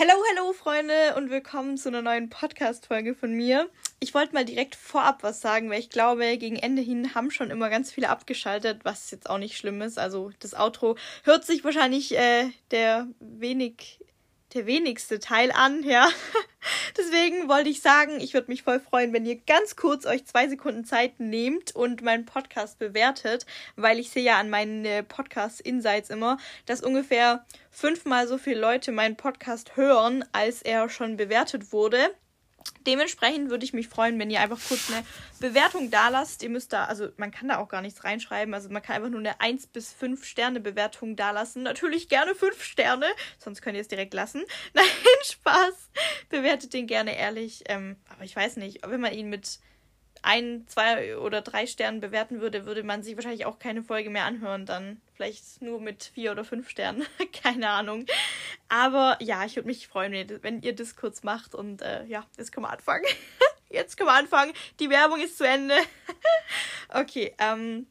Hello, hello, Freunde, und willkommen zu einer neuen Podcast-Folge von mir. Ich wollte mal direkt vorab was sagen, weil ich glaube, gegen Ende hin haben schon immer ganz viele abgeschaltet, was jetzt auch nicht schlimm ist. Also, das Outro hört sich wahrscheinlich äh, der wenig der wenigste Teil an, ja. Deswegen wollte ich sagen, ich würde mich voll freuen, wenn ihr ganz kurz euch zwei Sekunden Zeit nehmt und meinen Podcast bewertet, weil ich sehe ja an meinen äh, Podcast-Insights immer, dass ungefähr fünfmal so viele Leute meinen Podcast hören, als er schon bewertet wurde. Dementsprechend würde ich mich freuen, wenn ihr einfach kurz eine Bewertung da lasst. Ihr müsst da, also man kann da auch gar nichts reinschreiben. Also man kann einfach nur eine 1 bis 5 Sterne Bewertung da lassen. Natürlich gerne 5 Sterne, sonst könnt ihr es direkt lassen. Nein, Spaß. Bewertet den gerne ehrlich. Ähm, aber ich weiß nicht, wenn man ihn mit ein, zwei oder drei Sternen bewerten würde, würde man sich wahrscheinlich auch keine Folge mehr anhören. Dann vielleicht nur mit vier oder fünf Sternen. keine Ahnung. Aber ja, ich würde mich freuen, wenn ihr das kurz macht. Und äh, ja, jetzt können wir anfangen. jetzt können wir anfangen. Die Werbung ist zu Ende. okay, ähm,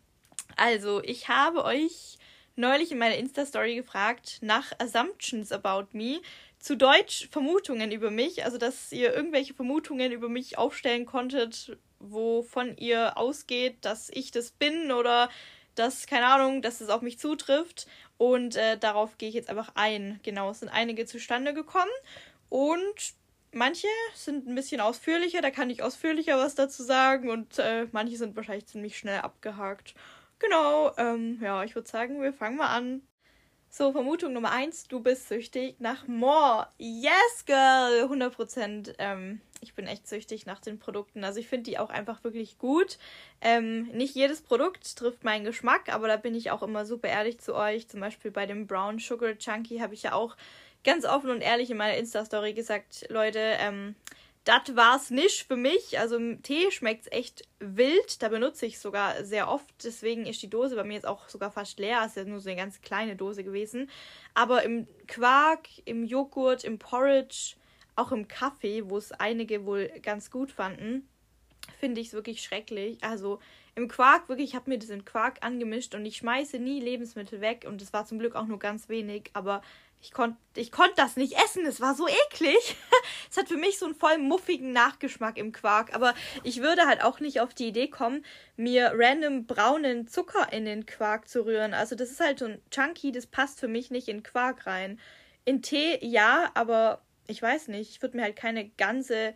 also ich habe euch neulich in meiner Insta-Story gefragt nach Assumptions about me. Zu Deutsch Vermutungen über mich, also dass ihr irgendwelche Vermutungen über mich aufstellen konntet, wovon ihr ausgeht, dass ich das bin oder dass, keine Ahnung, dass es auf mich zutrifft. Und äh, darauf gehe ich jetzt einfach ein. Genau, es sind einige zustande gekommen und manche sind ein bisschen ausführlicher, da kann ich ausführlicher was dazu sagen und äh, manche sind wahrscheinlich ziemlich schnell abgehakt. Genau, ähm, ja, ich würde sagen, wir fangen mal an. So, Vermutung Nummer eins, du bist süchtig nach More. Yes, girl, 100 Ähm, ich bin echt süchtig nach den Produkten. Also ich finde die auch einfach wirklich gut. Ähm, nicht jedes Produkt trifft meinen Geschmack, aber da bin ich auch immer super ehrlich zu euch. Zum Beispiel bei dem Brown Sugar Chunky habe ich ja auch ganz offen und ehrlich in meiner Insta-Story gesagt, Leute, ähm, das war's nicht für mich. Also im Tee schmeckt's echt wild. Da benutze ich sogar sehr oft. Deswegen ist die Dose bei mir jetzt auch sogar fast leer. Ist ja nur so eine ganz kleine Dose gewesen. Aber im Quark, im Joghurt, im Porridge, auch im Kaffee, wo es einige wohl ganz gut fanden, finde ich es wirklich schrecklich. Also im Quark, wirklich, ich habe mir das in Quark angemischt und ich schmeiße nie Lebensmittel weg und es war zum Glück auch nur ganz wenig, aber ich konnte ich konnt das nicht essen. Es war so eklig. es hat für mich so einen voll muffigen Nachgeschmack im Quark. Aber ich würde halt auch nicht auf die Idee kommen, mir random braunen Zucker in den Quark zu rühren. Also das ist halt so ein Chunky, das passt für mich nicht in Quark rein. In Tee ja, aber ich weiß nicht, ich würde mir halt keine ganze,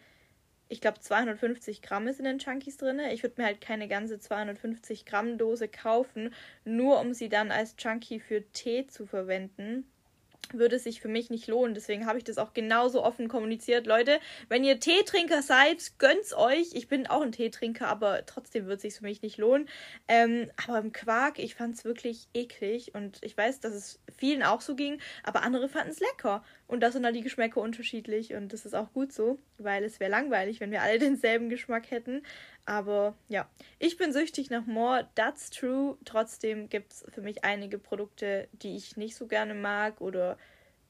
ich glaube 250 Gramm ist in den Chunkies drin. Ich würde mir halt keine ganze 250 Gramm Dose kaufen, nur um sie dann als Chunky für Tee zu verwenden würde es sich für mich nicht lohnen. Deswegen habe ich das auch genauso offen kommuniziert. Leute, wenn ihr Teetrinker seid, gönnt's euch. Ich bin auch ein Teetrinker, aber trotzdem wird es sich für mich nicht lohnen. Ähm, aber im Quark, ich fand es wirklich eklig und ich weiß, dass es vielen auch so ging, aber andere fanden es lecker. Und da sind dann die Geschmäcker unterschiedlich und das ist auch gut so, weil es wäre langweilig, wenn wir alle denselben Geschmack hätten. Aber ja, ich bin süchtig nach More, that's true. Trotzdem gibt es für mich einige Produkte, die ich nicht so gerne mag oder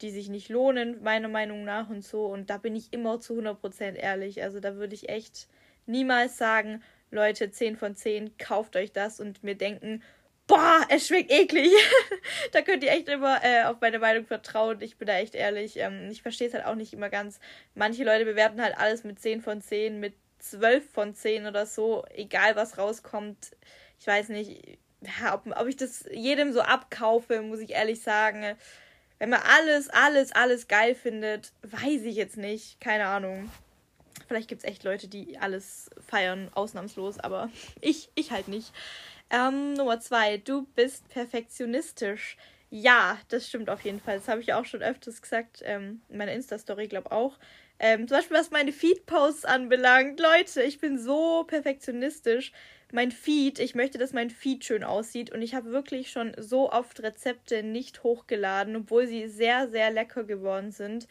die sich nicht lohnen, meiner Meinung nach und so. Und da bin ich immer zu 100% ehrlich. Also da würde ich echt niemals sagen, Leute, 10 von 10, kauft euch das und mir denken, boah, es schmeckt eklig. da könnt ihr echt immer äh, auf meine Meinung vertrauen. Ich bin da echt ehrlich. Ähm, ich verstehe es halt auch nicht immer ganz. Manche Leute bewerten halt alles mit 10 von 10, mit 12 von 10 oder so, egal was rauskommt. Ich weiß nicht, ob, ob ich das jedem so abkaufe, muss ich ehrlich sagen. Wenn man alles, alles, alles geil findet, weiß ich jetzt nicht. Keine Ahnung. Vielleicht gibt es echt Leute, die alles feiern, ausnahmslos, aber ich, ich halt nicht. Ähm, Nummer zwei, du bist perfektionistisch. Ja, das stimmt auf jeden Fall. Das habe ich auch schon öfters gesagt. Ähm, in meiner Insta-Story, glaube auch. Ähm, zum Beispiel, was meine Feed-Posts anbelangt. Leute, ich bin so perfektionistisch. Mein Feed, ich möchte, dass mein Feed schön aussieht. Und ich habe wirklich schon so oft Rezepte nicht hochgeladen, obwohl sie sehr, sehr lecker geworden sind.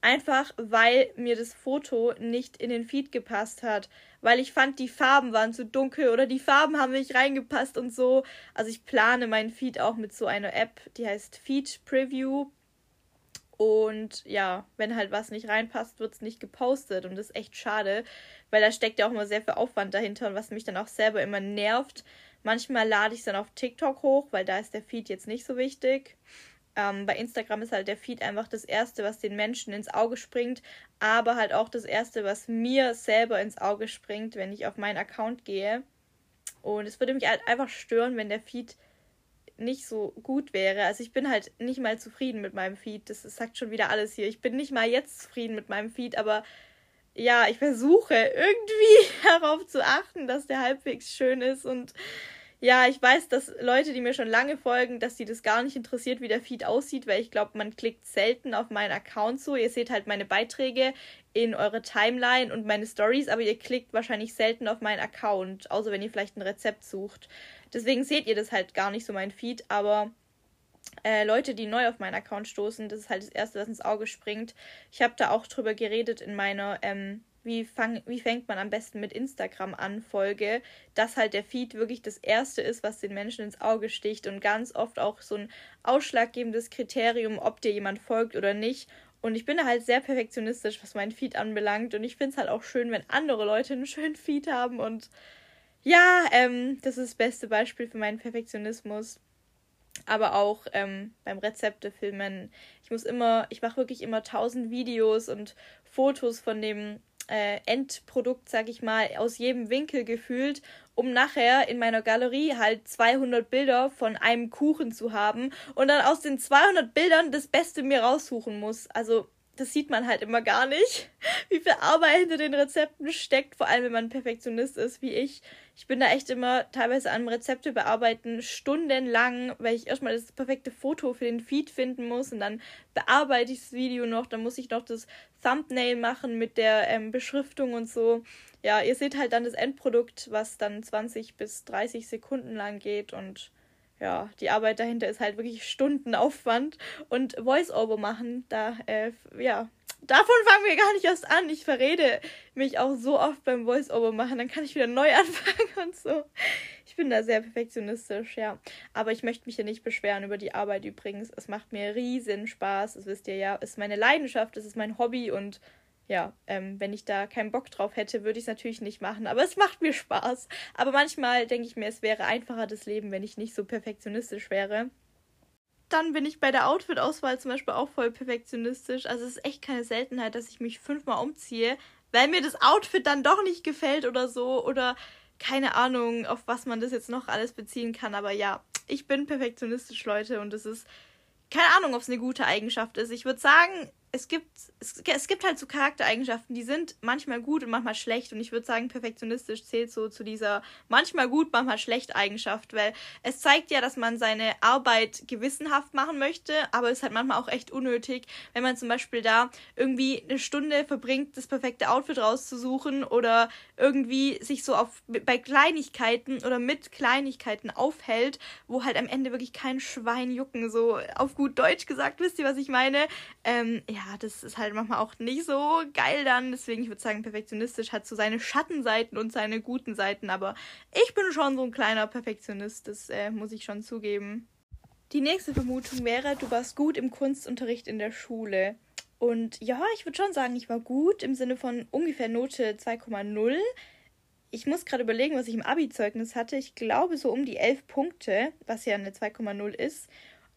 Einfach weil mir das Foto nicht in den Feed gepasst hat. Weil ich fand, die Farben waren zu dunkel oder die Farben haben nicht reingepasst und so. Also ich plane meinen Feed auch mit so einer App, die heißt Feed Preview. Und ja, wenn halt was nicht reinpasst, wird es nicht gepostet. Und das ist echt schade, weil da steckt ja auch immer sehr viel Aufwand dahinter und was mich dann auch selber immer nervt. Manchmal lade ich es dann auf TikTok hoch, weil da ist der Feed jetzt nicht so wichtig. Ähm, bei Instagram ist halt der Feed einfach das Erste, was den Menschen ins Auge springt, aber halt auch das Erste, was mir selber ins Auge springt, wenn ich auf meinen Account gehe. Und es würde mich halt einfach stören, wenn der Feed nicht so gut wäre. Also ich bin halt nicht mal zufrieden mit meinem Feed. Das, sagt schon wieder alles hier. Ich bin nicht mal jetzt zufrieden mit meinem Feed, aber ja, ich versuche irgendwie darauf zu achten, dass der halbwegs schön ist und ja, ich weiß, dass Leute, die mir schon lange folgen, dass die das gar nicht interessiert, wie der Feed aussieht, weil ich glaube, man klickt selten auf meinen Account so. Ihr seht halt meine Beiträge in eure Timeline und meine Stories, aber ihr klickt wahrscheinlich selten auf meinen Account, außer wenn ihr vielleicht ein Rezept sucht. Deswegen seht ihr das halt gar nicht so mein Feed, aber äh, Leute, die neu auf meinen Account stoßen, das ist halt das Erste, was ins Auge springt. Ich habe da auch drüber geredet in meiner ähm, wie, fang, wie fängt man am besten mit Instagram an, Folge, dass halt der Feed wirklich das Erste ist, was den Menschen ins Auge sticht und ganz oft auch so ein ausschlaggebendes Kriterium, ob dir jemand folgt oder nicht. Und ich bin da halt sehr perfektionistisch, was meinen Feed anbelangt. Und ich finde es halt auch schön, wenn andere Leute einen schönen Feed haben. Und ja, ähm, das ist das beste Beispiel für meinen Perfektionismus. Aber auch ähm, beim Rezeptefilmen. Ich muss immer, ich mache wirklich immer tausend Videos und Fotos von dem äh, Endprodukt, sag ich mal, aus jedem Winkel gefühlt, um nachher in meiner Galerie halt 200 Bilder von einem Kuchen zu haben und dann aus den 200 Bildern das Beste mir raussuchen muss. Also das sieht man halt immer gar nicht, wie viel Arbeit hinter den Rezepten steckt, vor allem wenn man Perfektionist ist wie ich. Ich bin da echt immer teilweise an Rezepte bearbeiten, stundenlang, weil ich erstmal das perfekte Foto für den Feed finden muss und dann bearbeite ich das Video noch, dann muss ich noch das Thumbnail machen mit der ähm, Beschriftung und so. Ja, ihr seht halt dann das Endprodukt, was dann 20 bis 30 Sekunden lang geht und ja, die Arbeit dahinter ist halt wirklich Stundenaufwand und Voice-Over machen, da, äh, ja, davon fangen wir gar nicht erst an. Ich verrede mich auch so oft beim Voice-Over machen, dann kann ich wieder neu anfangen und so. Ich bin da sehr perfektionistisch, ja. Aber ich möchte mich ja nicht beschweren über die Arbeit übrigens. Es macht mir riesen Spaß, das wisst ihr ja. Es ist meine Leidenschaft, es ist mein Hobby und ja, ähm, wenn ich da keinen Bock drauf hätte, würde ich es natürlich nicht machen. Aber es macht mir Spaß. Aber manchmal denke ich mir, es wäre einfacher das Leben, wenn ich nicht so perfektionistisch wäre. Dann bin ich bei der Outfit-Auswahl zum Beispiel auch voll perfektionistisch. Also es ist echt keine Seltenheit, dass ich mich fünfmal umziehe, weil mir das Outfit dann doch nicht gefällt oder so. Oder keine Ahnung, auf was man das jetzt noch alles beziehen kann. Aber ja, ich bin perfektionistisch, Leute. Und es ist keine Ahnung, ob es eine gute Eigenschaft ist. Ich würde sagen, es gibt, es, es gibt halt so Charaktereigenschaften, die sind manchmal gut und manchmal schlecht. Und ich würde sagen, perfektionistisch zählt so zu dieser manchmal gut, manchmal schlecht Eigenschaft, weil es zeigt ja, dass man seine Arbeit gewissenhaft machen möchte, aber es ist halt manchmal auch echt unnötig, wenn man zum Beispiel da irgendwie eine Stunde verbringt, das perfekte Outfit rauszusuchen oder irgendwie sich so auf bei Kleinigkeiten oder mit Kleinigkeiten aufhält, wo halt am Ende wirklich kein Schwein jucken, so auf gut Deutsch gesagt, wisst ihr, was ich meine? Ähm, ja, das ist halt manchmal auch nicht so geil dann. Deswegen, ich würde sagen, perfektionistisch hat so seine Schattenseiten und seine guten Seiten. Aber ich bin schon so ein kleiner Perfektionist, das äh, muss ich schon zugeben. Die nächste Vermutung wäre, du warst gut im Kunstunterricht in der Schule. Und ja, ich würde schon sagen, ich war gut im Sinne von ungefähr Note 2,0. Ich muss gerade überlegen, was ich im Abi-Zeugnis hatte. Ich glaube so um die 11 Punkte, was ja eine 2,0 ist.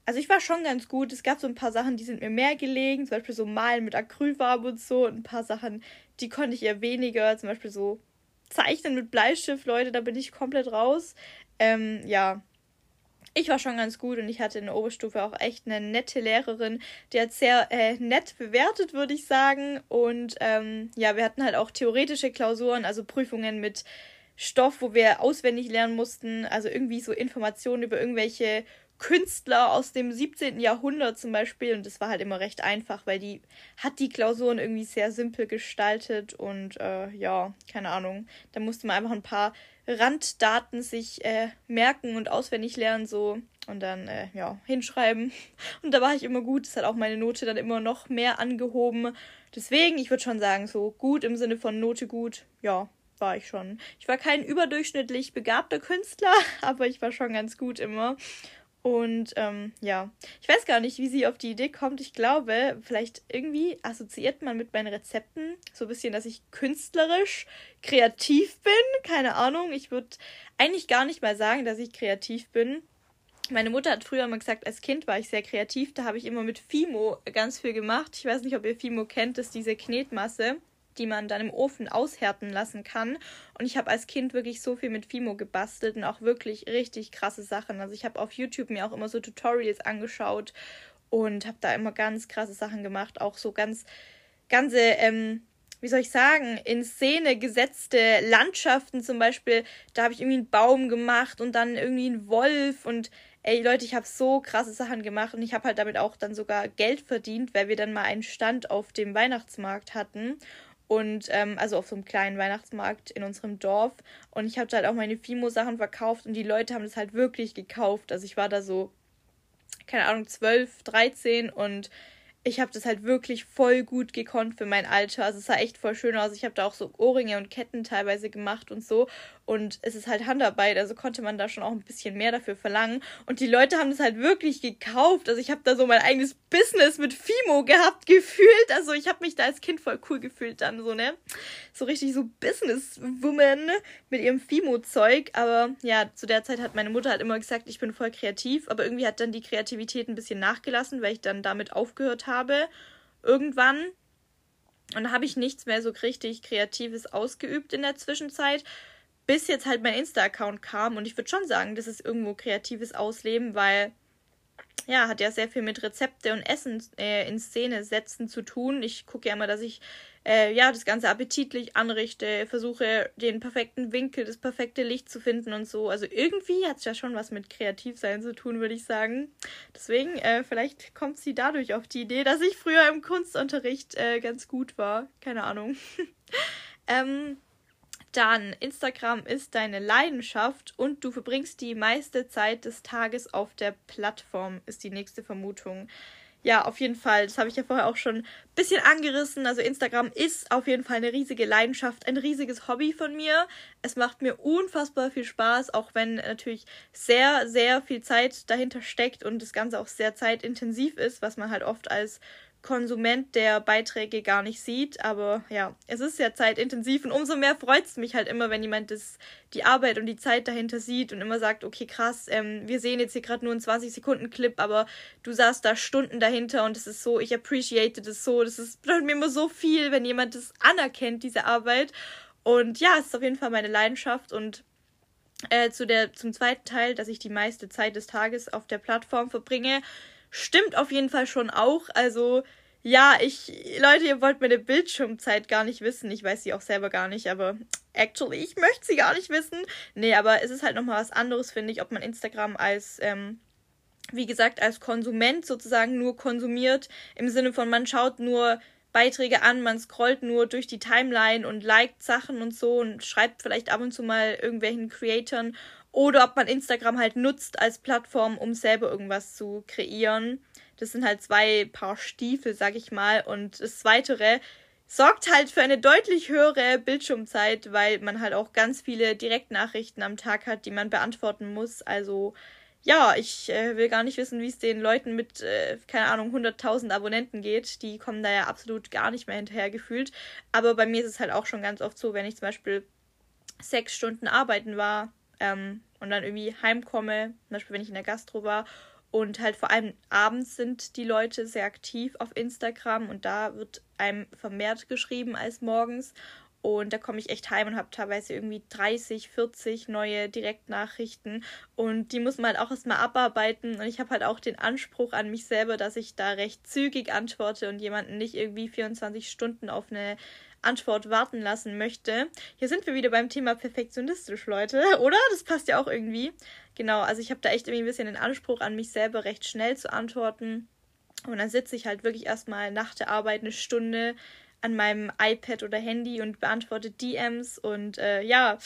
Also ich war schon ganz gut. Es gab so ein paar Sachen, die sind mir mehr gelegen, zum Beispiel so Malen mit Acrylfarbe und so. Und ein paar Sachen, die konnte ich eher weniger. Zum Beispiel so Zeichnen mit Bleistift, Leute, da bin ich komplett raus. Ähm, ja. Ich war schon ganz gut und ich hatte in der Oberstufe auch echt eine nette Lehrerin, die hat sehr äh, nett bewertet, würde ich sagen. Und ähm, ja, wir hatten halt auch theoretische Klausuren, also Prüfungen mit Stoff, wo wir auswendig lernen mussten, also irgendwie so Informationen über irgendwelche Künstler aus dem 17. Jahrhundert zum Beispiel. Und das war halt immer recht einfach, weil die hat die Klausuren irgendwie sehr simpel gestaltet und äh, ja, keine Ahnung. Da musste man einfach ein paar Randdaten sich äh, merken und auswendig lernen, so und dann äh, ja hinschreiben. Und da war ich immer gut. Das hat auch meine Note dann immer noch mehr angehoben. Deswegen, ich würde schon sagen, so gut im Sinne von Note gut, ja, war ich schon. Ich war kein überdurchschnittlich begabter Künstler, aber ich war schon ganz gut immer. Und ähm, ja, ich weiß gar nicht, wie sie auf die Idee kommt. Ich glaube, vielleicht irgendwie assoziiert man mit meinen Rezepten so ein bisschen, dass ich künstlerisch kreativ bin. Keine Ahnung. Ich würde eigentlich gar nicht mal sagen, dass ich kreativ bin. meine Mutter hat früher immer gesagt, als Kind war ich sehr kreativ. Da habe ich immer mit Fimo ganz viel gemacht. Ich weiß nicht, ob ihr Fimo kennt, das ist diese Knetmasse, die man dann im Ofen aushärten lassen kann. Und ich habe als Kind wirklich so viel mit Fimo gebastelt und auch wirklich richtig krasse Sachen. Also ich habe auf YouTube mir auch immer so Tutorials angeschaut und habe da immer ganz krasse Sachen gemacht. Auch so ganz, ganze, ähm, wie soll ich sagen, in Szene gesetzte Landschaften zum Beispiel. Da habe ich irgendwie einen Baum gemacht und dann irgendwie einen Wolf und ey Leute, ich habe so krasse Sachen gemacht und ich habe halt damit auch dann sogar Geld verdient, weil wir dann mal einen Stand auf dem Weihnachtsmarkt hatten. Und ähm, also auf so einem kleinen Weihnachtsmarkt in unserem Dorf. Und ich habe da halt auch meine Fimo-Sachen verkauft und die Leute haben das halt wirklich gekauft. Also ich war da so, keine Ahnung, 12, 13 und ich habe das halt wirklich voll gut gekonnt für mein Alter. Also es sah echt voll schön aus. Ich habe da auch so Ohrringe und Ketten teilweise gemacht und so. Und es ist halt Handarbeit, also konnte man da schon auch ein bisschen mehr dafür verlangen. Und die Leute haben das halt wirklich gekauft. Also ich habe da so mein eigenes Business mit Fimo gehabt, gefühlt. Also ich habe mich da als Kind voll cool gefühlt dann so, ne? So richtig so Businesswoman mit ihrem Fimo-Zeug. Aber ja, zu der Zeit hat meine Mutter halt immer gesagt, ich bin voll kreativ. Aber irgendwie hat dann die Kreativität ein bisschen nachgelassen, weil ich dann damit aufgehört habe. Irgendwann. Und habe ich nichts mehr so richtig Kreatives ausgeübt in der Zwischenzeit bis jetzt halt mein Insta-Account kam. Und ich würde schon sagen, das ist irgendwo kreatives Ausleben, weil ja, hat ja sehr viel mit Rezepte und Essen äh, in Szene setzen zu tun. Ich gucke ja immer, dass ich äh, ja das Ganze appetitlich anrichte, versuche den perfekten Winkel, das perfekte Licht zu finden und so. Also irgendwie hat es ja schon was mit Kreativsein zu tun, würde ich sagen. Deswegen, äh, vielleicht kommt sie dadurch auf die Idee, dass ich früher im Kunstunterricht äh, ganz gut war. Keine Ahnung. ähm, dann Instagram ist deine Leidenschaft und du verbringst die meiste Zeit des Tages auf der Plattform, ist die nächste Vermutung. Ja, auf jeden Fall. Das habe ich ja vorher auch schon ein bisschen angerissen. Also Instagram ist auf jeden Fall eine riesige Leidenschaft, ein riesiges Hobby von mir. Es macht mir unfassbar viel Spaß, auch wenn natürlich sehr, sehr viel Zeit dahinter steckt und das Ganze auch sehr zeitintensiv ist, was man halt oft als Konsument der Beiträge gar nicht sieht. Aber ja, es ist ja zeitintensiv und umso mehr freut es mich halt immer, wenn jemand das, die Arbeit und die Zeit dahinter sieht und immer sagt, okay, krass, ähm, wir sehen jetzt hier gerade nur einen 20-Sekunden-Clip, aber du saßt da Stunden dahinter und es ist so, ich appreciate das so. Das ist, bedeutet mir immer so viel, wenn jemand das anerkennt, diese Arbeit. Und ja, es ist auf jeden Fall meine Leidenschaft und äh, zu der, zum zweiten Teil, dass ich die meiste Zeit des Tages auf der Plattform verbringe, stimmt auf jeden Fall schon auch. Also, ja, ich, Leute, ihr wollt meine Bildschirmzeit gar nicht wissen. Ich weiß sie auch selber gar nicht, aber actually, ich möchte sie gar nicht wissen. Nee, aber es ist halt nochmal was anderes, finde ich, ob man Instagram als, ähm, wie gesagt, als Konsument sozusagen nur konsumiert. Im Sinne von, man schaut nur Beiträge an, man scrollt nur durch die Timeline und liked Sachen und so und schreibt vielleicht ab und zu mal irgendwelchen Creatoren oder ob man Instagram halt nutzt als Plattform, um selber irgendwas zu kreieren. Das sind halt zwei Paar Stiefel, sag ich mal. Und das Zweitere sorgt halt für eine deutlich höhere Bildschirmzeit, weil man halt auch ganz viele Direktnachrichten am Tag hat, die man beantworten muss. Also ja, ich äh, will gar nicht wissen, wie es den Leuten mit, äh, keine Ahnung, 100.000 Abonnenten geht. Die kommen da ja absolut gar nicht mehr hinterher gefühlt. Aber bei mir ist es halt auch schon ganz oft so, wenn ich zum Beispiel sechs Stunden arbeiten war, ähm, und dann irgendwie heimkomme, zum Beispiel wenn ich in der Gastro war und halt vor allem abends sind die Leute sehr aktiv auf Instagram und da wird einem vermehrt geschrieben als morgens. Und da komme ich echt heim und habe teilweise irgendwie 30, 40 neue Direktnachrichten. Und die muss man halt auch erstmal abarbeiten. Und ich habe halt auch den Anspruch an mich selber, dass ich da recht zügig antworte und jemanden nicht irgendwie 24 Stunden auf eine Antwort warten lassen möchte. Hier sind wir wieder beim Thema perfektionistisch, Leute, oder? Das passt ja auch irgendwie. Genau, also ich habe da echt irgendwie ein bisschen den Anspruch an mich selber, recht schnell zu antworten. Und dann sitze ich halt wirklich erstmal nach der Arbeit eine Stunde an meinem iPad oder Handy und beantworte DMs und äh, ja,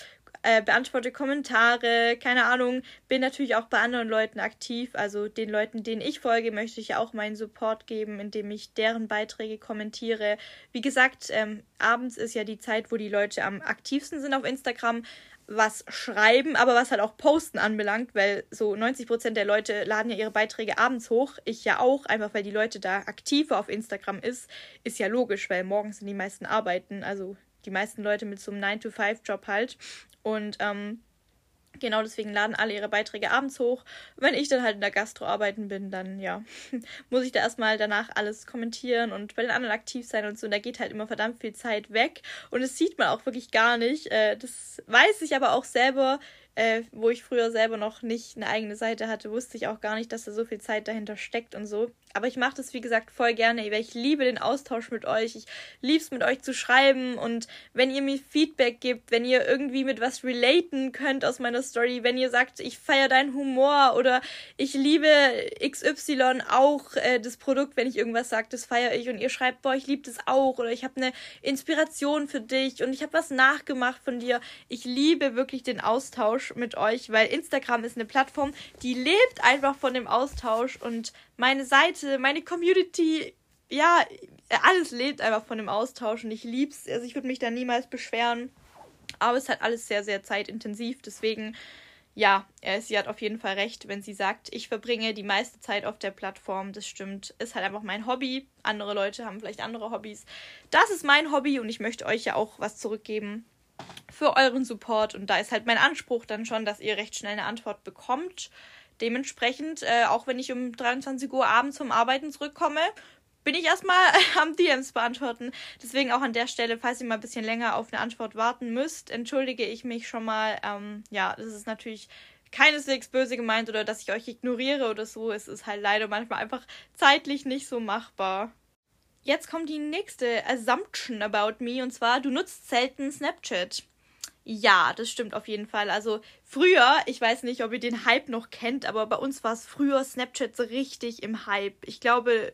äh, beantworte Kommentare, keine Ahnung, bin natürlich auch bei anderen Leuten aktiv. Also den Leuten, denen ich folge, möchte ich auch meinen Support geben, indem ich deren Beiträge kommentiere. Wie gesagt, ähm, abends ist ja die Zeit, wo die Leute am aktivsten sind auf Instagram was schreiben, aber was halt auch Posten anbelangt, weil so 90% der Leute laden ja ihre Beiträge abends hoch. Ich ja auch, einfach weil die Leute da aktiver auf Instagram ist. Ist ja logisch, weil morgens sind die meisten arbeiten, also die meisten Leute mit so einem 9-to-5-Job halt. Und ähm, Genau deswegen laden alle ihre Beiträge abends hoch. Wenn ich dann halt in der Gastro arbeiten bin, dann ja, muss ich da erstmal danach alles kommentieren und bei den anderen aktiv sein und so. Und da geht halt immer verdammt viel Zeit weg. Und das sieht man auch wirklich gar nicht. Äh, das weiß ich aber auch selber äh, wo ich früher selber noch nicht eine eigene Seite hatte, wusste ich auch gar nicht, dass da so viel Zeit dahinter steckt und so. Aber ich mache das, wie gesagt, voll gerne, weil ich liebe den Austausch mit euch. Ich liebe es, mit euch zu schreiben. Und wenn ihr mir Feedback gibt, wenn ihr irgendwie mit was relaten könnt aus meiner Story, wenn ihr sagt, ich feiere deinen Humor oder ich liebe XY auch äh, das Produkt, wenn ich irgendwas sage, das feiere ich und ihr schreibt, boah, ich liebe das auch oder ich habe eine Inspiration für dich und ich habe was nachgemacht von dir. Ich liebe wirklich den Austausch mit euch, weil Instagram ist eine Plattform, die lebt einfach von dem Austausch und meine Seite, meine Community, ja, alles lebt einfach von dem Austausch und ich lieb's. Also ich würde mich da niemals beschweren. Aber es ist halt alles sehr, sehr zeitintensiv. Deswegen, ja, sie hat auf jeden Fall recht, wenn sie sagt, ich verbringe die meiste Zeit auf der Plattform. Das stimmt. Ist halt einfach mein Hobby. Andere Leute haben vielleicht andere Hobbys. Das ist mein Hobby und ich möchte euch ja auch was zurückgeben für euren Support. Und da ist halt mein Anspruch dann schon, dass ihr recht schnell eine Antwort bekommt. Dementsprechend, äh, auch wenn ich um 23 Uhr abends zum Arbeiten zurückkomme, bin ich erstmal am DMs beantworten. Deswegen auch an der Stelle, falls ihr mal ein bisschen länger auf eine Antwort warten müsst, entschuldige ich mich schon mal. Ähm, ja, das ist natürlich keineswegs böse gemeint oder dass ich euch ignoriere oder so. Es ist halt leider manchmal einfach zeitlich nicht so machbar. Jetzt kommt die nächste Assumption about me und zwar, du nutzt selten Snapchat. Ja, das stimmt auf jeden Fall. Also früher, ich weiß nicht, ob ihr den Hype noch kennt, aber bei uns war es früher Snapchat so richtig im Hype. Ich glaube,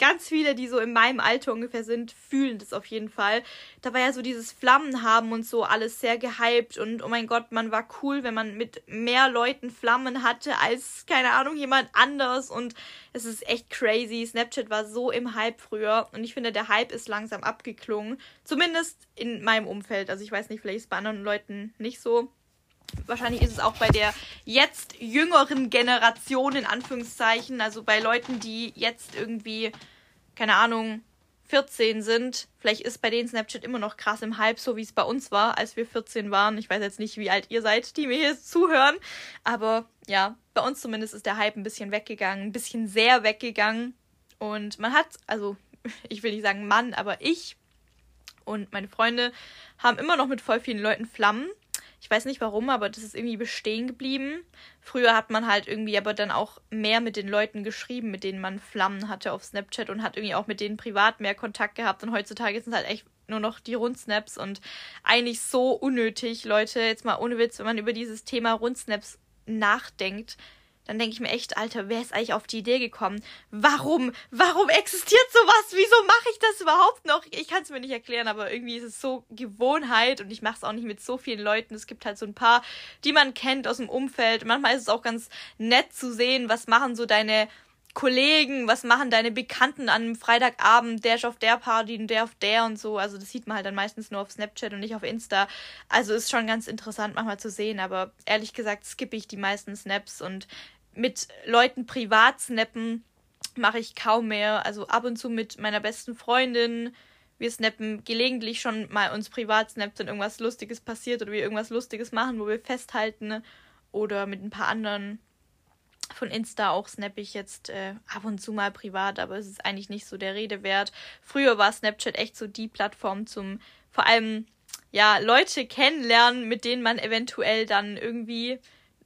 ganz viele, die so in meinem Alter ungefähr sind, fühlen das auf jeden Fall. Da war ja so dieses Flammen haben und so alles sehr gehypt und oh mein Gott, man war cool, wenn man mit mehr Leuten Flammen hatte als, keine Ahnung, jemand anders und es ist echt crazy. Snapchat war so im Hype früher und ich finde, der Hype ist langsam abgeklungen. Zumindest in meinem Umfeld. Also ich weiß nicht, vielleicht ist es bei anderen Leuten nicht so. Wahrscheinlich ist es auch bei der jetzt jüngeren Generation in Anführungszeichen, also bei Leuten, die jetzt irgendwie, keine Ahnung, 14 sind. Vielleicht ist bei denen Snapchat immer noch krass im Hype, so wie es bei uns war, als wir 14 waren. Ich weiß jetzt nicht, wie alt ihr seid, die mir hier zuhören. Aber ja, bei uns zumindest ist der Hype ein bisschen weggegangen, ein bisschen sehr weggegangen. Und man hat, also ich will nicht sagen Mann, aber ich und meine Freunde haben immer noch mit voll vielen Leuten Flammen. Ich weiß nicht warum, aber das ist irgendwie bestehen geblieben. Früher hat man halt irgendwie aber dann auch mehr mit den Leuten geschrieben, mit denen man Flammen hatte auf Snapchat und hat irgendwie auch mit denen privat mehr Kontakt gehabt. Und heutzutage sind es halt echt nur noch die Rundsnaps und eigentlich so unnötig, Leute. Jetzt mal ohne Witz, wenn man über dieses Thema Rundsnaps nachdenkt, dann denke ich mir echt, Alter, wer ist eigentlich auf die Idee gekommen? Warum? Warum existiert sowas? Wieso mache ich das überhaupt noch? Ich kann es mir nicht erklären, aber irgendwie ist es so Gewohnheit und ich mache es auch nicht mit so vielen Leuten. Es gibt halt so ein paar, die man kennt aus dem Umfeld. Manchmal ist es auch ganz nett zu sehen, was machen so deine Kollegen, was machen deine Bekannten an einem Freitagabend, der ist auf der Party und der auf der und so. Also das sieht man halt dann meistens nur auf Snapchat und nicht auf Insta. Also ist schon ganz interessant manchmal zu sehen, aber ehrlich gesagt skippe ich die meisten Snaps und mit Leuten privat snappen mache ich kaum mehr. Also ab und zu mit meiner besten Freundin. Wir snappen gelegentlich schon mal uns privat snappt, wenn irgendwas Lustiges passiert oder wir irgendwas Lustiges machen, wo wir festhalten. Oder mit ein paar anderen. Von Insta auch snap ich jetzt äh, ab und zu mal privat, aber es ist eigentlich nicht so der Rede wert. Früher war Snapchat echt so die Plattform zum vor allem ja Leute kennenlernen, mit denen man eventuell dann irgendwie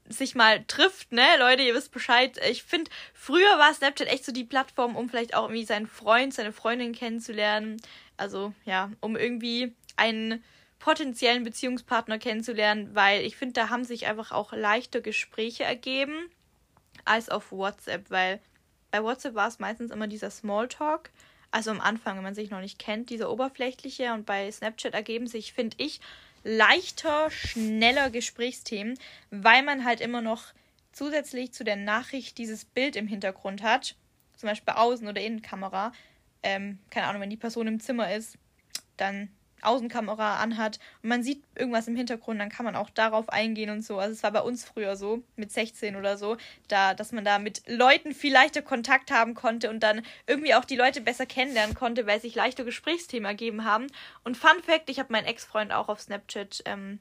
sich mal trifft, ne? Leute, ihr wisst Bescheid. Ich finde, früher war Snapchat echt so die Plattform, um vielleicht auch irgendwie seinen Freund, seine Freundin kennenzulernen. Also, ja, um irgendwie einen potenziellen Beziehungspartner kennenzulernen, weil ich finde, da haben sich einfach auch leichte Gespräche ergeben als auf WhatsApp, weil bei WhatsApp war es meistens immer dieser Smalltalk. Also am Anfang, wenn man sich noch nicht kennt, dieser oberflächliche und bei Snapchat ergeben sich, finde ich, leichter, schneller Gesprächsthemen, weil man halt immer noch zusätzlich zu der Nachricht dieses Bild im Hintergrund hat, zum Beispiel Außen- oder Innenkamera. Ähm, keine Ahnung, wenn die Person im Zimmer ist, dann Außenkamera anhat und man sieht irgendwas im Hintergrund, dann kann man auch darauf eingehen und so. Also es war bei uns früher so, mit 16 oder so, da, dass man da mit Leuten viel leichter Kontakt haben konnte und dann irgendwie auch die Leute besser kennenlernen konnte, weil sich leichte Gesprächsthemen ergeben haben. Und Fun Fact, ich habe meinen Ex-Freund auch auf Snapchat ähm,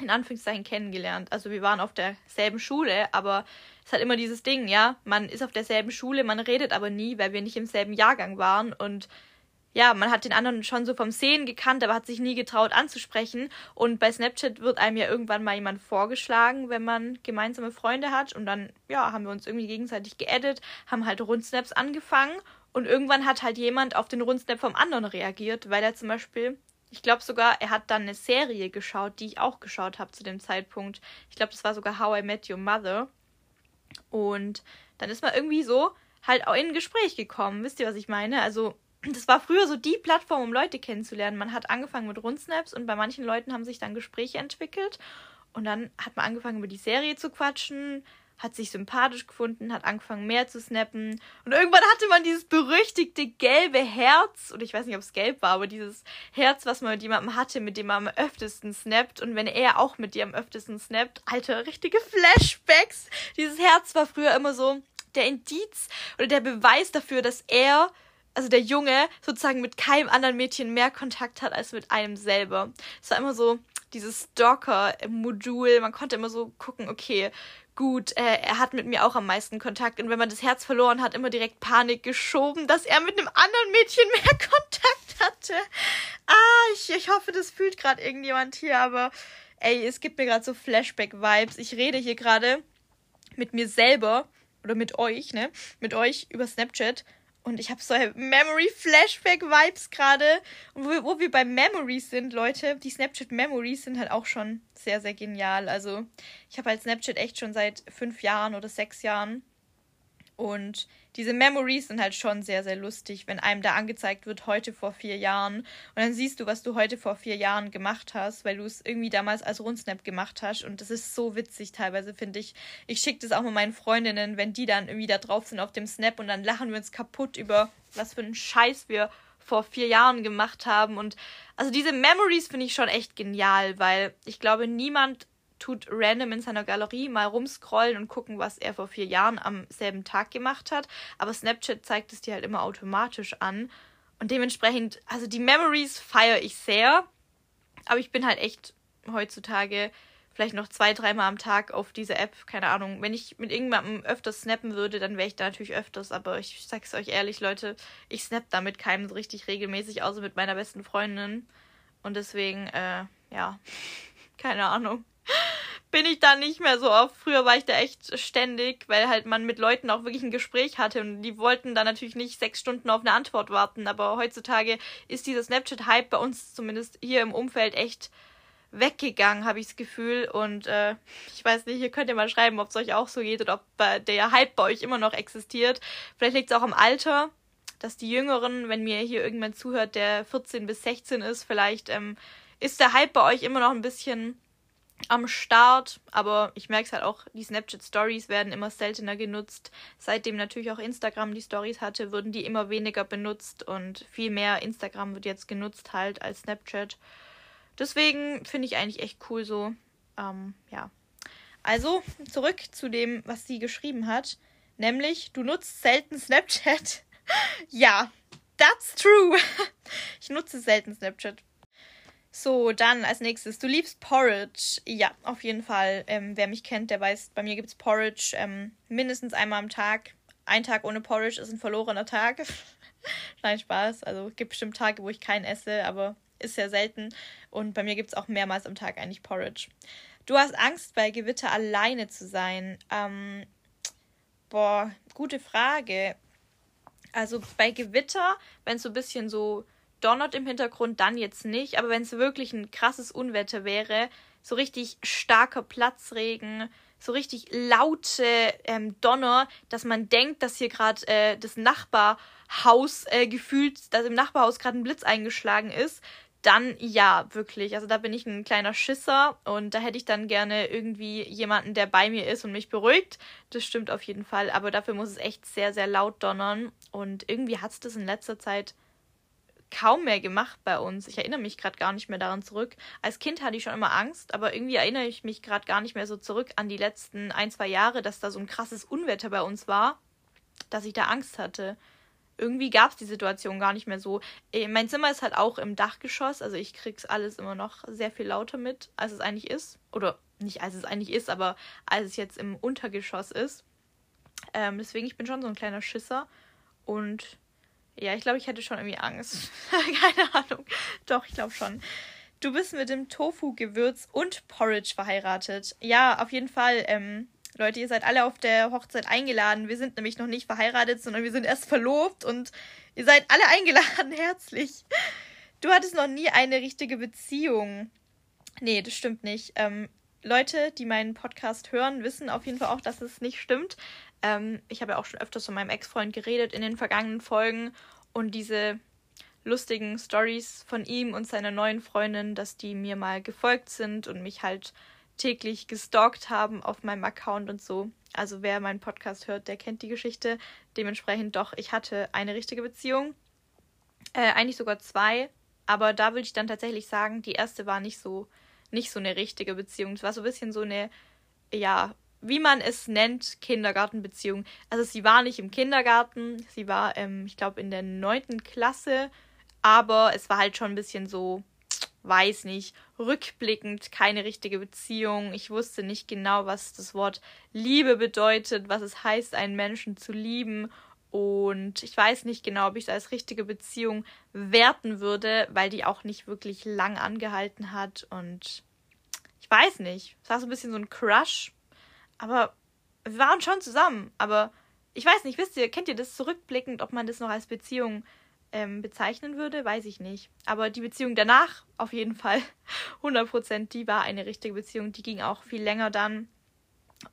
in Anführungszeichen kennengelernt. Also wir waren auf derselben Schule, aber es hat immer dieses Ding, ja, man ist auf derselben Schule, man redet aber nie, weil wir nicht im selben Jahrgang waren und ja, man hat den anderen schon so vom Sehen gekannt, aber hat sich nie getraut anzusprechen. Und bei Snapchat wird einem ja irgendwann mal jemand vorgeschlagen, wenn man gemeinsame Freunde hat. Und dann, ja, haben wir uns irgendwie gegenseitig geedit, haben halt Rundsnaps angefangen. Und irgendwann hat halt jemand auf den Rundsnap vom anderen reagiert, weil er zum Beispiel ich glaube sogar, er hat dann eine Serie geschaut, die ich auch geschaut habe zu dem Zeitpunkt. Ich glaube, das war sogar How I Met Your Mother. Und dann ist man irgendwie so halt auch in ein Gespräch gekommen. Wisst ihr, was ich meine? Also, das war früher so die Plattform, um Leute kennenzulernen. Man hat angefangen mit Rundsnaps und bei manchen Leuten haben sich dann Gespräche entwickelt. Und dann hat man angefangen, über die Serie zu quatschen, hat sich sympathisch gefunden, hat angefangen mehr zu snappen. Und irgendwann hatte man dieses berüchtigte gelbe Herz, oder ich weiß nicht, ob es gelb war, aber dieses Herz, was man mit jemandem hatte, mit dem man am öftesten snappt. Und wenn er auch mit dir am öftesten snappt, alter, richtige Flashbacks. Dieses Herz war früher immer so der Indiz oder der Beweis dafür, dass er also der Junge sozusagen mit keinem anderen Mädchen mehr Kontakt hat als mit einem selber. Es war immer so dieses Stalker-Modul. Man konnte immer so gucken, okay, gut, äh, er hat mit mir auch am meisten Kontakt. Und wenn man das Herz verloren hat, immer direkt Panik geschoben, dass er mit einem anderen Mädchen mehr Kontakt hatte. Ah, ich, ich hoffe, das fühlt gerade irgendjemand hier, aber ey, es gibt mir gerade so Flashback-Vibes. Ich rede hier gerade mit mir selber oder mit euch, ne? Mit euch über Snapchat und ich habe so Memory-Flashback-Vibes gerade. Und wo, wo, wir bei Memories sind, Leute, die Snapchat-Memories sind halt auch schon sehr, sehr genial. Also ich habe halt Snapchat echt schon seit fünf Jahren oder sechs Jahren. Und diese Memories sind halt schon sehr, sehr lustig, wenn einem da angezeigt wird, heute vor vier Jahren. Und dann siehst du, was du heute vor vier Jahren gemacht hast, weil du es irgendwie damals als Rundsnap gemacht hast. Und das ist so witzig teilweise, finde ich. Ich schicke das auch mal meinen Freundinnen, wenn die dann irgendwie da drauf sind auf dem Snap und dann lachen wir uns kaputt über, was für einen Scheiß wir vor vier Jahren gemacht haben. Und also diese Memories finde ich schon echt genial, weil ich glaube, niemand tut random in seiner Galerie mal rumscrollen und gucken, was er vor vier Jahren am selben Tag gemacht hat. Aber Snapchat zeigt es dir halt immer automatisch an. Und dementsprechend, also die Memories feiere ich sehr. Aber ich bin halt echt heutzutage vielleicht noch zwei, dreimal am Tag auf diese App. Keine Ahnung. Wenn ich mit irgendjemandem öfters snappen würde, dann wäre ich da natürlich öfters. Aber ich sag's euch ehrlich, Leute, ich snap da mit keinem so richtig regelmäßig, außer mit meiner besten Freundin. Und deswegen, äh, ja, keine Ahnung bin ich da nicht mehr so oft. Früher war ich da echt ständig, weil halt man mit Leuten auch wirklich ein Gespräch hatte und die wollten da natürlich nicht sechs Stunden auf eine Antwort warten. Aber heutzutage ist dieser Snapchat-Hype bei uns zumindest hier im Umfeld echt weggegangen, habe ich das Gefühl. Und äh, ich weiß nicht, ihr könnt ja mal schreiben, ob es euch auch so geht oder ob der Hype bei euch immer noch existiert. Vielleicht liegt es auch am Alter, dass die Jüngeren, wenn mir hier irgendwann zuhört, der 14 bis 16 ist, vielleicht ähm, ist der Hype bei euch immer noch ein bisschen am Start, aber ich merke es halt auch, die Snapchat Stories werden immer seltener genutzt. Seitdem natürlich auch Instagram die Stories hatte, wurden die immer weniger benutzt und viel mehr Instagram wird jetzt genutzt halt als Snapchat. Deswegen finde ich eigentlich echt cool so. Ähm, ja. Also zurück zu dem, was sie geschrieben hat. Nämlich, du nutzt selten Snapchat. ja, that's true. ich nutze selten Snapchat. So, dann als nächstes, du liebst Porridge. Ja, auf jeden Fall. Ähm, wer mich kennt, der weiß, bei mir gibt es Porridge ähm, mindestens einmal am Tag. Ein Tag ohne Porridge ist ein verlorener Tag. Nein, Spaß. Also es gibt bestimmt Tage, wo ich keinen esse, aber ist sehr selten. Und bei mir gibt es auch mehrmals am Tag eigentlich Porridge. Du hast Angst, bei Gewitter alleine zu sein. Ähm, boah, gute Frage. Also bei Gewitter, wenn es so ein bisschen so donnert im Hintergrund, dann jetzt nicht. Aber wenn es wirklich ein krasses Unwetter wäre, so richtig starker Platzregen, so richtig laute ähm, Donner, dass man denkt, dass hier gerade äh, das Nachbarhaus äh, gefühlt, dass im Nachbarhaus gerade ein Blitz eingeschlagen ist, dann ja, wirklich. Also da bin ich ein kleiner Schisser und da hätte ich dann gerne irgendwie jemanden, der bei mir ist und mich beruhigt. Das stimmt auf jeden Fall, aber dafür muss es echt sehr, sehr laut donnern und irgendwie hat es das in letzter Zeit kaum mehr gemacht bei uns. Ich erinnere mich gerade gar nicht mehr daran zurück. Als Kind hatte ich schon immer Angst, aber irgendwie erinnere ich mich gerade gar nicht mehr so zurück an die letzten ein, zwei Jahre, dass da so ein krasses Unwetter bei uns war, dass ich da Angst hatte. irgendwie gab es die Situation gar nicht mehr so. Äh, mein Zimmer ist halt auch im Dachgeschoss, also ich krieg's alles immer noch sehr viel lauter mit, als es eigentlich ist. Oder nicht als es eigentlich ist, aber als es jetzt im Untergeschoss ist. Ähm, deswegen, ich bin schon so ein kleiner Schisser. Und ja, ich glaube, ich hätte schon irgendwie Angst. Keine Ahnung. Doch, ich glaube schon. Du bist mit dem Tofu-Gewürz und Porridge verheiratet. Ja, auf jeden Fall. Ähm, Leute, ihr seid alle auf der Hochzeit eingeladen. Wir sind nämlich noch nicht verheiratet, sondern wir sind erst verlobt und ihr seid alle eingeladen. Herzlich. Du hattest noch nie eine richtige Beziehung. Nee, das stimmt nicht. Ähm, Leute, die meinen Podcast hören, wissen auf jeden Fall auch, dass es nicht stimmt. Ähm, ich habe ja auch schon öfters von meinem Ex-Freund geredet in den vergangenen Folgen und diese lustigen Stories von ihm und seiner neuen Freundin, dass die mir mal gefolgt sind und mich halt täglich gestalkt haben auf meinem Account und so. Also wer meinen Podcast hört, der kennt die Geschichte. Dementsprechend doch, ich hatte eine richtige Beziehung. Äh, eigentlich sogar zwei. Aber da würde ich dann tatsächlich sagen, die erste war nicht so, nicht so eine richtige Beziehung. Es war so ein bisschen so eine, ja, wie man es nennt, Kindergartenbeziehung. Also sie war nicht im Kindergarten, sie war, ähm, ich glaube, in der neunten Klasse, aber es war halt schon ein bisschen so, weiß nicht, rückblickend keine richtige Beziehung. Ich wusste nicht genau, was das Wort Liebe bedeutet, was es heißt, einen Menschen zu lieben. Und ich weiß nicht genau, ob ich es als richtige Beziehung werten würde, weil die auch nicht wirklich lang angehalten hat. Und ich weiß nicht. Es war so ein bisschen so ein Crush aber wir waren schon zusammen. Aber ich weiß nicht, wisst ihr, kennt ihr das zurückblickend, ob man das noch als Beziehung ähm, bezeichnen würde? Weiß ich nicht. Aber die Beziehung danach, auf jeden Fall, 100% die war eine richtige Beziehung. Die ging auch viel länger dann.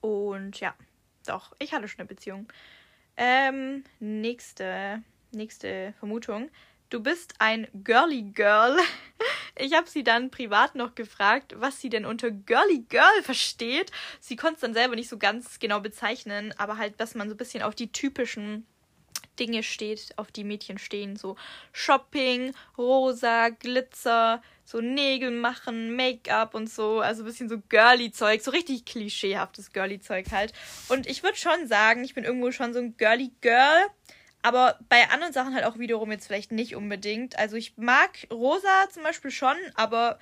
Und ja, doch, ich hatte schon eine Beziehung. Ähm, nächste, nächste Vermutung. Du bist ein Girly Girl. Ich habe sie dann privat noch gefragt, was sie denn unter Girly Girl versteht. Sie konnte es dann selber nicht so ganz genau bezeichnen, aber halt, dass man so ein bisschen auf die typischen Dinge steht, auf die Mädchen stehen. So Shopping, rosa, Glitzer, so Nägel machen, Make-up und so. Also ein bisschen so Girly-Zeug, so richtig klischeehaftes Girly-Zeug halt. Und ich würde schon sagen, ich bin irgendwo schon so ein Girly Girl. Aber bei anderen Sachen halt auch wiederum jetzt vielleicht nicht unbedingt. Also ich mag rosa zum Beispiel schon, aber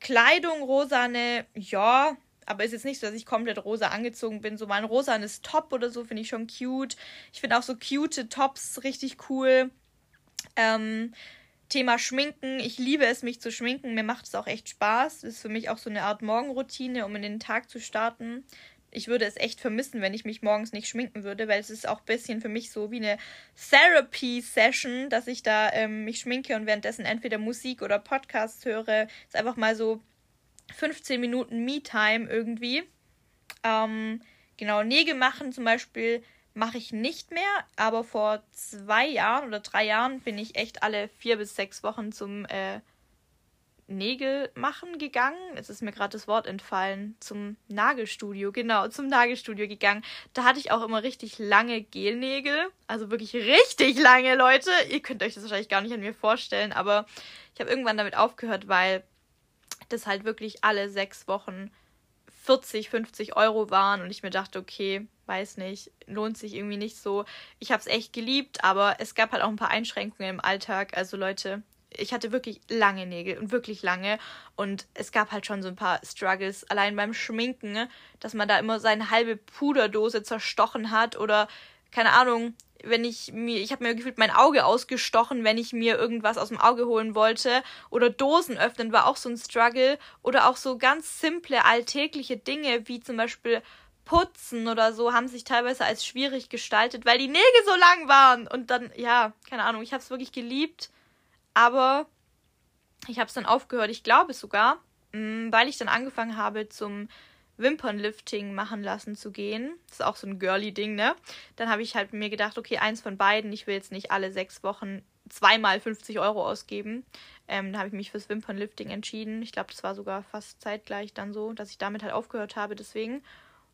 Kleidung rosane, ja, aber ist jetzt nicht so, dass ich komplett rosa angezogen bin. So mal ein rosanes Top oder so finde ich schon cute. Ich finde auch so cute Tops richtig cool. Ähm, Thema Schminken. Ich liebe es, mich zu schminken. Mir macht es auch echt Spaß. Das ist für mich auch so eine Art Morgenroutine, um in den Tag zu starten ich würde es echt vermissen, wenn ich mich morgens nicht schminken würde, weil es ist auch ein bisschen für mich so wie eine Therapy-Session, dass ich da ähm, mich schminke und währenddessen entweder Musik oder Podcast höre. Ist einfach mal so 15 Minuten Me-Time irgendwie. Ähm, genau, Nägel machen zum Beispiel mache ich nicht mehr, aber vor zwei Jahren oder drei Jahren bin ich echt alle vier bis sechs Wochen zum äh, Nägel machen gegangen. Jetzt ist mir gerade das Wort entfallen. Zum Nagelstudio, genau, zum Nagelstudio gegangen. Da hatte ich auch immer richtig lange Gelnägel. Also wirklich richtig lange, Leute. Ihr könnt euch das wahrscheinlich gar nicht an mir vorstellen, aber ich habe irgendwann damit aufgehört, weil das halt wirklich alle sechs Wochen 40, 50 Euro waren und ich mir dachte, okay, weiß nicht, lohnt sich irgendwie nicht so. Ich habe es echt geliebt, aber es gab halt auch ein paar Einschränkungen im Alltag. Also Leute, ich hatte wirklich lange Nägel und wirklich lange. Und es gab halt schon so ein paar Struggles, allein beim Schminken, dass man da immer seine halbe Puderdose zerstochen hat oder keine Ahnung, wenn ich mir, ich habe mir gefühlt mein Auge ausgestochen, wenn ich mir irgendwas aus dem Auge holen wollte. Oder Dosen öffnen war auch so ein Struggle. Oder auch so ganz simple, alltägliche Dinge, wie zum Beispiel Putzen oder so, haben sich teilweise als schwierig gestaltet, weil die Nägel so lang waren. Und dann, ja, keine Ahnung, ich habe es wirklich geliebt. Aber ich habe es dann aufgehört, ich glaube sogar, mm, weil ich dann angefangen habe zum Wimpernlifting machen lassen zu gehen. Das ist auch so ein girly Ding, ne? Dann habe ich halt mir gedacht, okay, eins von beiden, ich will jetzt nicht alle sechs Wochen zweimal 50 Euro ausgeben. Ähm, da habe ich mich fürs Wimpernlifting entschieden. Ich glaube, das war sogar fast zeitgleich dann so, dass ich damit halt aufgehört habe, deswegen.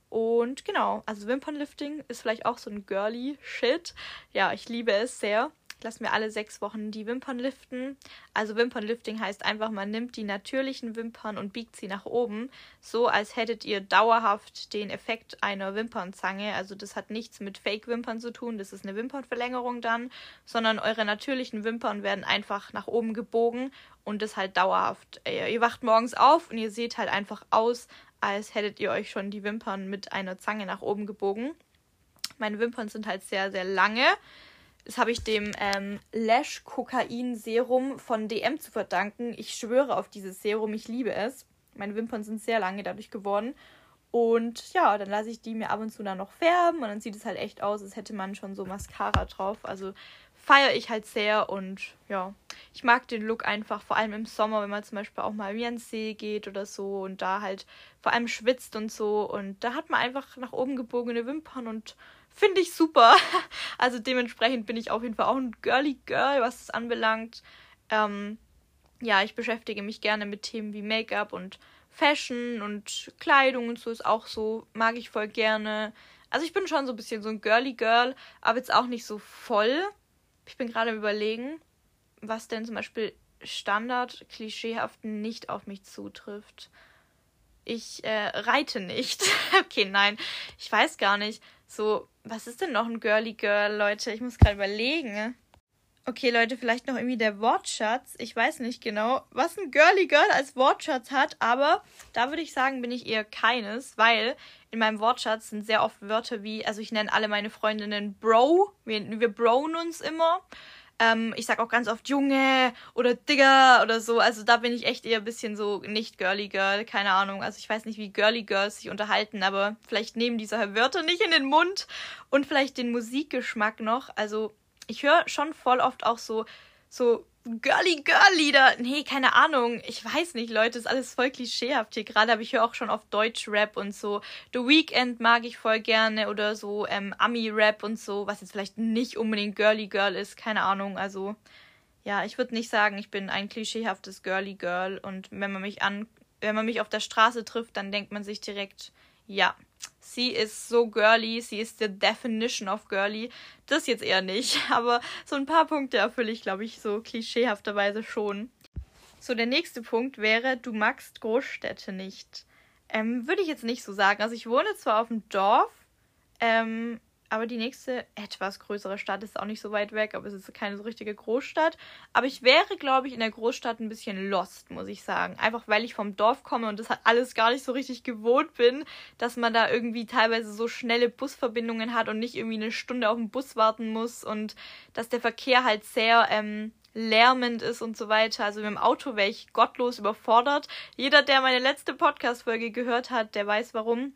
Und genau, also Wimpernlifting ist vielleicht auch so ein girly Shit. Ja, ich liebe es sehr. Lasse mir alle sechs Wochen die Wimpern liften. Also Wimpernlifting heißt einfach, man nimmt die natürlichen Wimpern und biegt sie nach oben, so als hättet ihr dauerhaft den Effekt einer Wimpernzange. Also das hat nichts mit Fake-Wimpern zu tun, das ist eine Wimpernverlängerung dann, sondern eure natürlichen Wimpern werden einfach nach oben gebogen und das halt dauerhaft. Ihr wacht morgens auf und ihr seht halt einfach aus, als hättet ihr euch schon die Wimpern mit einer Zange nach oben gebogen. Meine Wimpern sind halt sehr, sehr lange. Das habe ich dem ähm, Lash-Kokain-Serum von DM zu verdanken. Ich schwöre auf dieses Serum, ich liebe es. Meine Wimpern sind sehr lange dadurch geworden. Und ja, dann lasse ich die mir ab und zu dann noch färben und dann sieht es halt echt aus, als hätte man schon so Mascara drauf. Also feiere ich halt sehr und ja, ich mag den Look einfach, vor allem im Sommer, wenn man zum Beispiel auch mal wie an den See geht oder so und da halt vor allem schwitzt und so und da hat man einfach nach oben gebogene Wimpern und finde ich super. Also dementsprechend bin ich auf jeden Fall auch ein girly Girl, was es anbelangt. Ähm, ja, ich beschäftige mich gerne mit Themen wie Make-up und Fashion und Kleidung und so ist auch so, mag ich voll gerne. Also ich bin schon so ein bisschen so ein girly Girl, aber jetzt auch nicht so voll. Ich bin gerade überlegen, was denn zum Beispiel Standard klischeehaft nicht auf mich zutrifft. Ich äh, reite nicht. okay, nein, ich weiß gar nicht. So, was ist denn noch ein Girly Girl, Leute? Ich muss gerade überlegen. Okay, Leute, vielleicht noch irgendwie der Wortschatz. Ich weiß nicht genau, was ein Girly Girl als Wortschatz hat, aber da würde ich sagen, bin ich eher keines, weil in meinem Wortschatz sind sehr oft Wörter wie, also ich nenne alle meine Freundinnen Bro, wir, wir broen uns immer. Ähm, ich sag auch ganz oft Junge oder Digger oder so. Also da bin ich echt eher ein bisschen so nicht girly girl, keine Ahnung. Also ich weiß nicht, wie girly girls sich unterhalten, aber vielleicht nehmen diese Wörter nicht in den Mund und vielleicht den Musikgeschmack noch. Also ich höre schon voll oft auch so so girly girl Lieder. Nee, keine Ahnung. Ich weiß nicht, Leute, ist alles voll klischeehaft hier gerade, aber ich höre auch schon auf Deutsch Rap und so. The Weekend mag ich voll gerne oder so ähm, Ami Rap und so, was jetzt vielleicht nicht unbedingt girly girl ist, keine Ahnung. Also ja, ich würde nicht sagen, ich bin ein klischeehaftes girly girl und wenn man mich an wenn man mich auf der Straße trifft, dann denkt man sich direkt, ja, sie ist so girly, sie ist the definition of girly. Das jetzt eher nicht, aber so ein paar Punkte erfülle ich, glaube ich, so klischeehafterweise schon. So, der nächste Punkt wäre, du magst Großstädte nicht. Ähm, würde ich jetzt nicht so sagen. Also ich wohne zwar auf dem Dorf, ähm, aber die nächste etwas größere Stadt ist auch nicht so weit weg, aber es ist keine so richtige Großstadt. Aber ich wäre, glaube ich, in der Großstadt ein bisschen lost, muss ich sagen. Einfach weil ich vom Dorf komme und das halt alles gar nicht so richtig gewohnt bin, dass man da irgendwie teilweise so schnelle Busverbindungen hat und nicht irgendwie eine Stunde auf den Bus warten muss und dass der Verkehr halt sehr ähm, lärmend ist und so weiter. Also mit dem Auto wäre ich gottlos überfordert. Jeder, der meine letzte Podcast-Folge gehört hat, der weiß warum.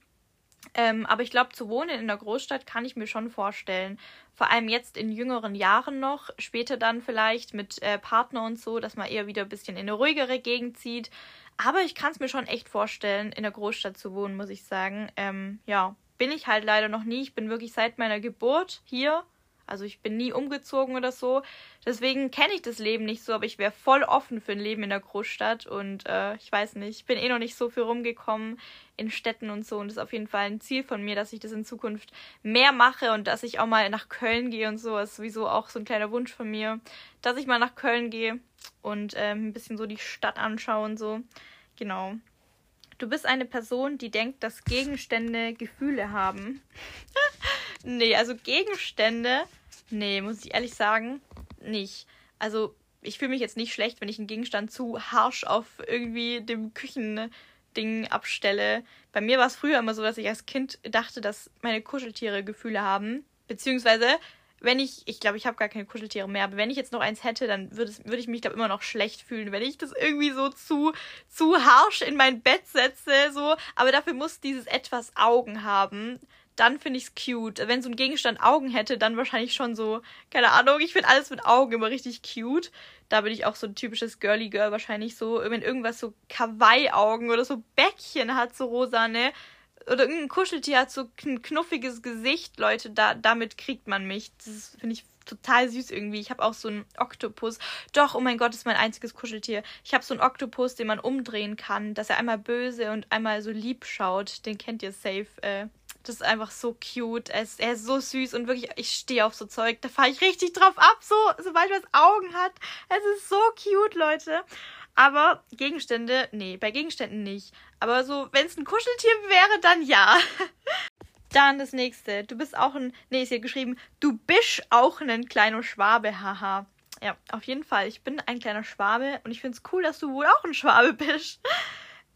Ähm, aber ich glaube, zu wohnen in der Großstadt kann ich mir schon vorstellen. Vor allem jetzt in jüngeren Jahren noch, später dann vielleicht mit äh, Partner und so, dass man eher wieder ein bisschen in eine ruhigere Gegend zieht. Aber ich kann es mir schon echt vorstellen, in der Großstadt zu wohnen, muss ich sagen. Ähm, ja, bin ich halt leider noch nie. Ich bin wirklich seit meiner Geburt hier also ich bin nie umgezogen oder so. Deswegen kenne ich das Leben nicht so, aber ich wäre voll offen für ein Leben in der Großstadt. Und äh, ich weiß nicht, ich bin eh noch nicht so viel rumgekommen in Städten und so. Und das ist auf jeden Fall ein Ziel von mir, dass ich das in Zukunft mehr mache und dass ich auch mal nach Köln gehe und so. Das ist sowieso auch so ein kleiner Wunsch von mir, dass ich mal nach Köln gehe und ähm, ein bisschen so die Stadt anschaue und so. Genau. Du bist eine Person, die denkt, dass Gegenstände Gefühle haben. nee, also Gegenstände, nee, muss ich ehrlich sagen, nicht. Also, ich fühle mich jetzt nicht schlecht, wenn ich einen Gegenstand zu harsch auf irgendwie dem Küchending abstelle. Bei mir war es früher immer so, dass ich als Kind dachte, dass meine Kuscheltiere Gefühle haben. Beziehungsweise wenn ich, ich glaube, ich habe gar keine Kuscheltiere mehr, aber wenn ich jetzt noch eins hätte, dann würde würd ich mich, glaube immer noch schlecht fühlen, wenn ich das irgendwie so zu, zu harsch in mein Bett setze, so. Aber dafür muss dieses etwas Augen haben. Dann finde ich es cute. Wenn so ein Gegenstand Augen hätte, dann wahrscheinlich schon so, keine Ahnung, ich finde alles mit Augen immer richtig cute. Da bin ich auch so ein typisches Girly Girl wahrscheinlich so, wenn irgendwas so Kawaii-Augen oder so Bäckchen hat, so rosa, ne? oder irgendein Kuscheltier hat so ein knuffiges Gesicht, Leute, da, damit kriegt man mich. Das finde ich total süß irgendwie. Ich habe auch so einen Oktopus. Doch, oh mein Gott, ist mein einziges Kuscheltier. Ich habe so einen Oktopus, den man umdrehen kann, dass er einmal böse und einmal so lieb schaut. Den kennt ihr safe. Äh, Das ist einfach so cute. Er ist, er ist so süß und wirklich, ich stehe auf so Zeug. Da fahre ich richtig drauf ab, so, sobald man Augen hat. Es ist so cute, Leute. Aber Gegenstände, nee, bei Gegenständen nicht. Aber so, wenn es ein Kuscheltier wäre, dann ja. dann das nächste. Du bist auch ein, nee, ist hier geschrieben, du bist auch ein kleiner Schwabe, haha. Ja, auf jeden Fall. Ich bin ein kleiner Schwabe und ich finde es cool, dass du wohl auch ein Schwabe bist.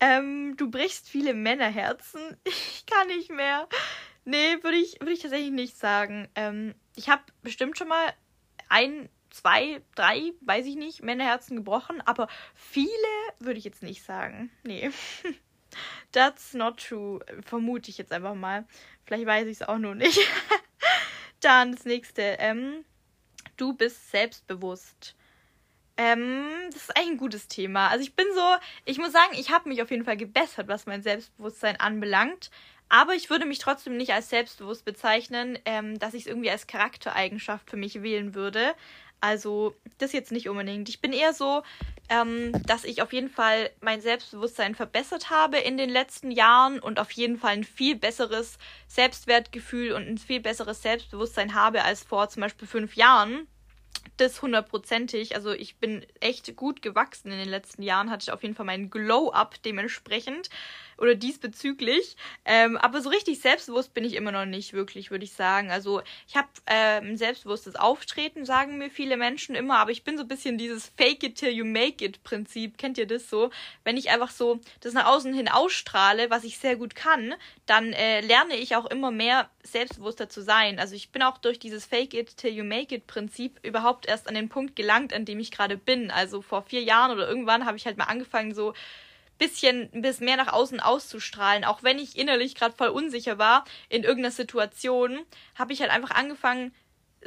Ähm, du brichst viele Männerherzen. Ich kann nicht mehr. Nee, würde ich, würd ich tatsächlich nicht sagen. Ähm, ich habe bestimmt schon mal ein, zwei, drei, weiß ich nicht, Männerherzen gebrochen, aber viele würde ich jetzt nicht sagen. Nee. That's not true. Vermute ich jetzt einfach mal. Vielleicht weiß ich es auch nur nicht. Dann das nächste. Ähm, du bist selbstbewusst. Ähm, das ist eigentlich ein gutes Thema. Also ich bin so, ich muss sagen, ich habe mich auf jeden Fall gebessert, was mein Selbstbewusstsein anbelangt. Aber ich würde mich trotzdem nicht als selbstbewusst bezeichnen, ähm, dass ich es irgendwie als Charaktereigenschaft für mich wählen würde. Also das jetzt nicht unbedingt. Ich bin eher so, ähm, dass ich auf jeden Fall mein Selbstbewusstsein verbessert habe in den letzten Jahren und auf jeden Fall ein viel besseres Selbstwertgefühl und ein viel besseres Selbstbewusstsein habe als vor zum Beispiel fünf Jahren das hundertprozentig. Also ich bin echt gut gewachsen in den letzten Jahren, hatte ich auf jeden Fall meinen Glow-up dementsprechend oder diesbezüglich. Ähm, aber so richtig selbstbewusst bin ich immer noch nicht wirklich, würde ich sagen. Also ich habe ähm, ein selbstbewusstes Auftreten, sagen mir viele Menschen immer, aber ich bin so ein bisschen dieses Fake it till you make it Prinzip. Kennt ihr das so? Wenn ich einfach so das nach außen hin ausstrahle, was ich sehr gut kann, dann äh, lerne ich auch immer mehr selbstbewusster zu sein. Also ich bin auch durch dieses Fake it till you make it Prinzip überhaupt erst an den Punkt gelangt, an dem ich gerade bin. Also vor vier Jahren oder irgendwann habe ich halt mal angefangen, so bisschen bis mehr nach außen auszustrahlen. Auch wenn ich innerlich gerade voll unsicher war in irgendeiner Situation, habe ich halt einfach angefangen,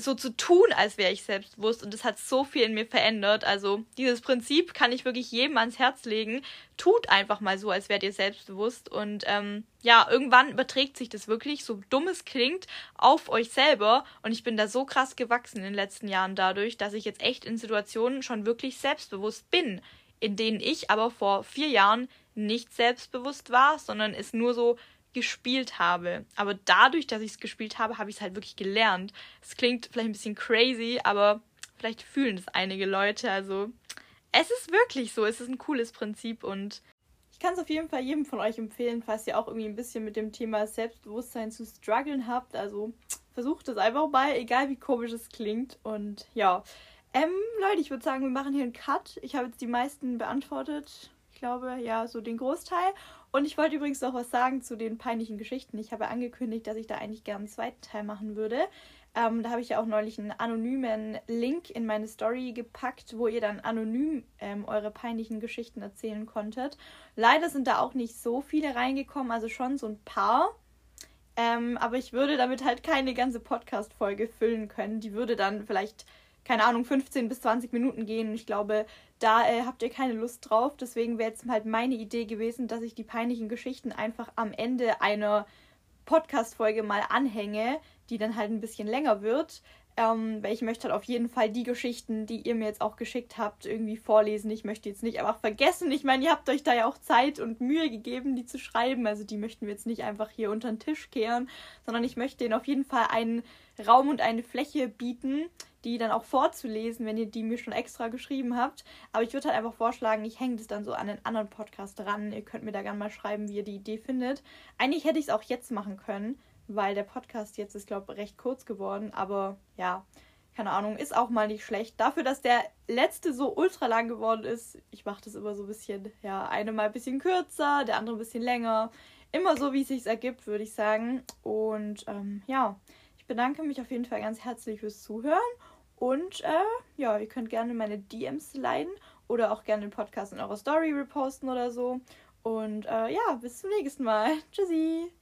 so zu tun, als wäre ich selbstbewusst. Und das hat so viel in mir verändert. Also dieses Prinzip kann ich wirklich jedem ans Herz legen. Tut einfach mal so, als wärt ihr selbstbewusst. Und ähm, ja, irgendwann überträgt sich das wirklich, so dumm es klingt, auf euch selber. Und ich bin da so krass gewachsen in den letzten Jahren dadurch, dass ich jetzt echt in Situationen schon wirklich selbstbewusst bin in denen ich aber vor vier Jahren nicht selbstbewusst war, sondern es nur so gespielt habe. Aber dadurch, dass ich es gespielt habe, habe ich es halt wirklich gelernt. Es klingt vielleicht ein bisschen crazy, aber vielleicht fühlen es einige Leute. Also es ist wirklich so. Es ist ein cooles Prinzip und ich kann es auf jeden Fall jedem von euch empfehlen, falls ihr auch irgendwie ein bisschen mit dem Thema Selbstbewusstsein zu strugglen habt. Also versucht es einfach mal, egal wie komisch es klingt. Und ja, ähm, Leute, ich würde sagen, wir machen hier einen Cut. Ich habe jetzt die meisten beantwortet. Ich glaube, ja, so den Großteil. Und ich wollte übrigens noch was sagen zu den peinlichen Geschichten. Ich habe angekündigt, dass ich da eigentlich gerne einen zweiten Teil machen würde. Ähm, da habe ich ja auch neulich einen anonymen Link in meine Story gepackt, wo ihr dann anonym ähm, eure peinlichen Geschichten erzählen konntet. Leider sind da auch nicht so viele reingekommen, also schon so ein paar. Ähm, aber ich würde damit halt keine ganze Podcast-Folge füllen können. Die würde dann vielleicht keine Ahnung, 15 bis 20 Minuten gehen. Ich glaube, da äh, habt ihr keine Lust drauf. Deswegen wäre jetzt halt meine Idee gewesen, dass ich die peinlichen Geschichten einfach am Ende einer Podcast-Folge mal anhänge, die dann halt ein bisschen länger wird. Ähm, weil ich möchte halt auf jeden Fall die Geschichten, die ihr mir jetzt auch geschickt habt, irgendwie vorlesen. Ich möchte jetzt nicht einfach vergessen. Ich meine, ihr habt euch da ja auch Zeit und Mühe gegeben, die zu schreiben. Also die möchten wir jetzt nicht einfach hier unter den Tisch kehren, sondern ich möchte denen auf jeden Fall einen Raum und eine Fläche bieten, die dann auch vorzulesen, wenn ihr die mir schon extra geschrieben habt. Aber ich würde halt einfach vorschlagen, ich hänge das dann so an den anderen Podcast ran. Ihr könnt mir da gerne mal schreiben, wie ihr die Idee findet. Eigentlich hätte ich es auch jetzt machen können, weil der Podcast jetzt ist, glaube ich, recht kurz geworden. Aber ja, keine Ahnung, ist auch mal nicht schlecht. Dafür, dass der letzte so ultra lang geworden ist, ich mache das immer so ein bisschen, ja, eine mal ein bisschen kürzer, der andere ein bisschen länger. Immer so, wie es sich ergibt, würde ich sagen. Und ähm, ja, bedanke mich auf jeden Fall ganz herzlich fürs Zuhören. Und äh, ja, ihr könnt gerne meine DMs leiden oder auch gerne den Podcast in eurer Story reposten oder so. Und äh, ja, bis zum nächsten Mal. Tschüssi.